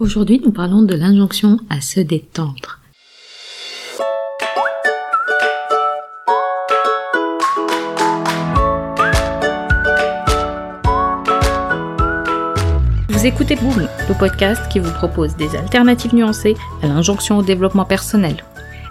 Aujourd'hui, nous parlons de l'injonction à se détendre. Vous écoutez Boom, le podcast qui vous propose des alternatives nuancées à l'injonction au développement personnel.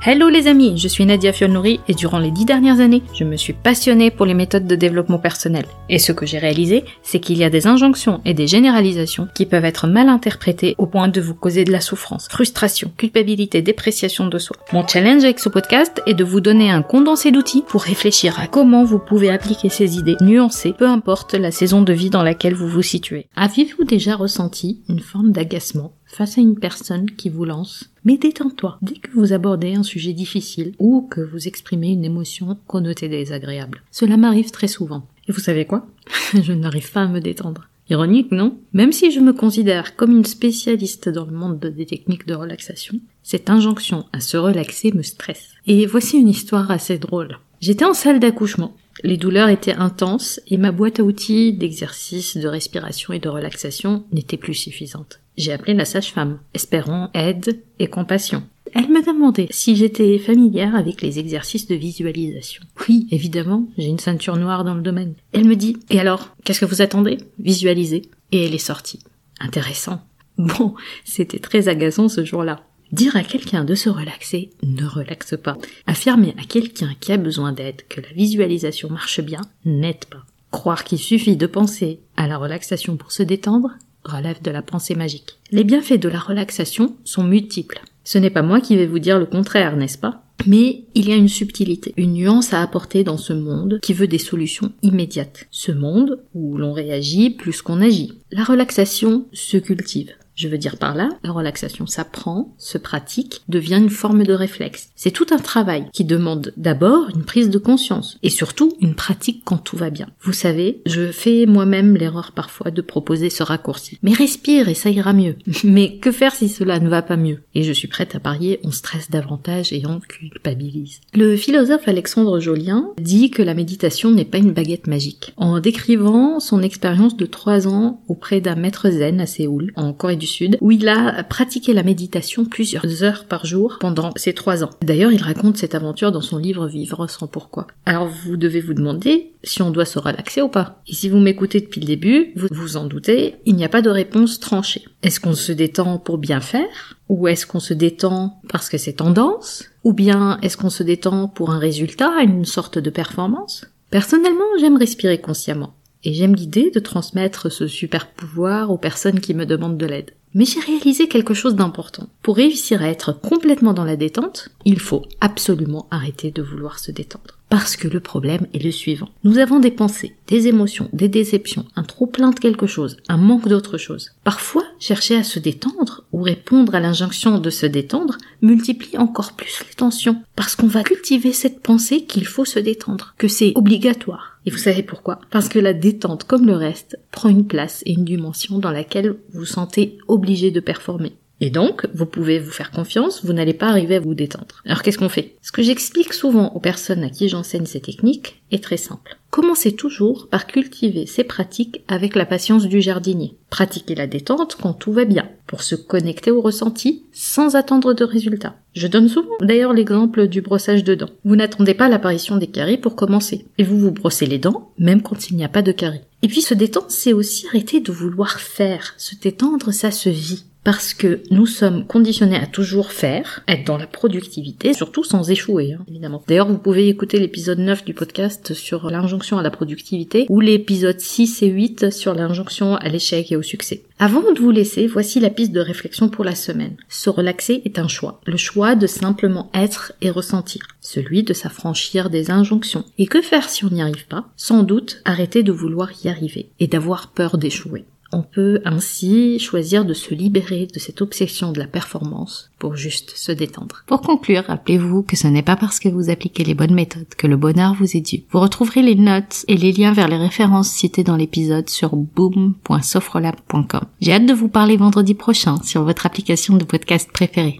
Hello les amis, je suis Nadia Fiolnouri et durant les dix dernières années, je me suis passionnée pour les méthodes de développement personnel. Et ce que j'ai réalisé, c'est qu'il y a des injonctions et des généralisations qui peuvent être mal interprétées au point de vous causer de la souffrance, frustration, culpabilité, dépréciation de soi. Mon challenge avec ce podcast est de vous donner un condensé d'outils pour réfléchir à comment vous pouvez appliquer ces idées nuancées, peu importe la saison de vie dans laquelle vous vous situez. Avez-vous déjà ressenti une forme d'agacement face à une personne qui vous lance mais détends-toi. Dès que vous abordez un sujet difficile ou que vous exprimez une émotion connotée désagréable. Cela m'arrive très souvent. Et vous savez quoi? Je n'arrive pas à me détendre. Ironique, non? Même si je me considère comme une spécialiste dans le monde des techniques de relaxation, cette injonction à se relaxer me stresse. Et voici une histoire assez drôle. J'étais en salle d'accouchement. Les douleurs étaient intenses et ma boîte à outils d'exercice, de respiration et de relaxation n'était plus suffisante. J'ai appelé la sage-femme, espérant aide et compassion. Elle me demandait si j'étais familière avec les exercices de visualisation. Oui, évidemment, j'ai une ceinture noire dans le domaine. Elle me dit, et alors, qu'est-ce que vous attendez? Visualiser. Et elle est sortie. Intéressant. Bon, c'était très agaçant ce jour-là. Dire à quelqu'un de se relaxer ne relaxe pas. Affirmer à quelqu'un qui a besoin d'aide que la visualisation marche bien n'aide pas. Croire qu'il suffit de penser à la relaxation pour se détendre relève de la pensée magique. Les bienfaits de la relaxation sont multiples. Ce n'est pas moi qui vais vous dire le contraire, n'est-ce pas? Mais il y a une subtilité, une nuance à apporter dans ce monde qui veut des solutions immédiates. Ce monde où l'on réagit plus qu'on agit. La relaxation se cultive. Je veux dire par là, la relaxation s'apprend, se pratique, devient une forme de réflexe. C'est tout un travail qui demande d'abord une prise de conscience et surtout une pratique quand tout va bien. Vous savez, je fais moi-même l'erreur parfois de proposer ce raccourci. Mais respire et ça ira mieux. Mais que faire si cela ne va pas mieux? Et je suis prête à parier, on stresse davantage et on culpabilise. Le philosophe Alexandre Jolien dit que la méditation n'est pas une baguette magique. En décrivant son expérience de trois ans auprès d'un maître zen à Séoul, en Corée du Où il a pratiqué la méditation plusieurs heures par jour pendant ces trois ans. D'ailleurs, il raconte cette aventure dans son livre Vivre sans pourquoi. Alors vous devez vous demander si on doit se relaxer ou pas. Et si vous m'écoutez depuis le début, vous vous en doutez, il n'y a pas de réponse tranchée. Est-ce qu'on se détend pour bien faire? Ou est-ce qu'on se détend parce que c'est tendance? Ou bien est-ce qu'on se détend pour un résultat, une sorte de performance? Personnellement, j'aime respirer consciemment. Et j'aime l'idée de transmettre ce super pouvoir aux personnes qui me demandent de l'aide. Mais j'ai réalisé quelque chose d'important. Pour réussir à être complètement dans la détente, il faut absolument arrêter de vouloir se détendre. Parce que le problème est le suivant. Nous avons des pensées, des émotions, des déceptions, un trop plein de quelque chose, un manque d'autre chose. Parfois, chercher à se détendre ou répondre à l'injonction de se détendre multiplie encore plus les tensions. Parce qu'on va cultiver cette pensée qu'il faut se détendre, que c'est obligatoire. Et vous savez pourquoi? Parce que la détente, comme le reste, prend une place et une dimension dans laquelle vous sentez obligé de performer. Et donc, vous pouvez vous faire confiance, vous n'allez pas arriver à vous détendre. Alors qu'est-ce qu'on fait? Ce que j'explique souvent aux personnes à qui j'enseigne ces techniques est très simple. Commencez toujours par cultiver ces pratiques avec la patience du jardinier. Pratiquez la détente quand tout va bien, pour se connecter au ressenti sans attendre de résultats. Je donne souvent d'ailleurs l'exemple du brossage de dents. Vous n'attendez pas l'apparition des caries pour commencer, et vous vous brossez les dents même quand il n'y a pas de caries. Et puis se détendre, c'est aussi arrêter de vouloir faire. Se détendre, ça se vit parce que nous sommes conditionnés à toujours faire, être dans la productivité, surtout sans échouer, hein, évidemment. D'ailleurs, vous pouvez écouter l'épisode 9 du podcast sur l'injonction à la productivité ou l'épisode 6 et 8 sur l'injonction à l'échec et au succès. Avant de vous laisser, voici la piste de réflexion pour la semaine. Se relaxer est un choix. Le choix de simplement être et ressentir. Celui de s'affranchir des injonctions. Et que faire si on n'y arrive pas? Sans doute arrêter de vouloir y arriver et d'avoir peur d'échouer. On peut ainsi choisir de se libérer de cette obsession de la performance pour juste se détendre. Pour conclure, rappelez-vous que ce n'est pas parce que vous appliquez les bonnes méthodes que le bonheur vous est dû. Vous retrouverez les notes et les liens vers les références citées dans l'épisode sur boom.sofrolab.com. J'ai hâte de vous parler vendredi prochain sur votre application de podcast préférée.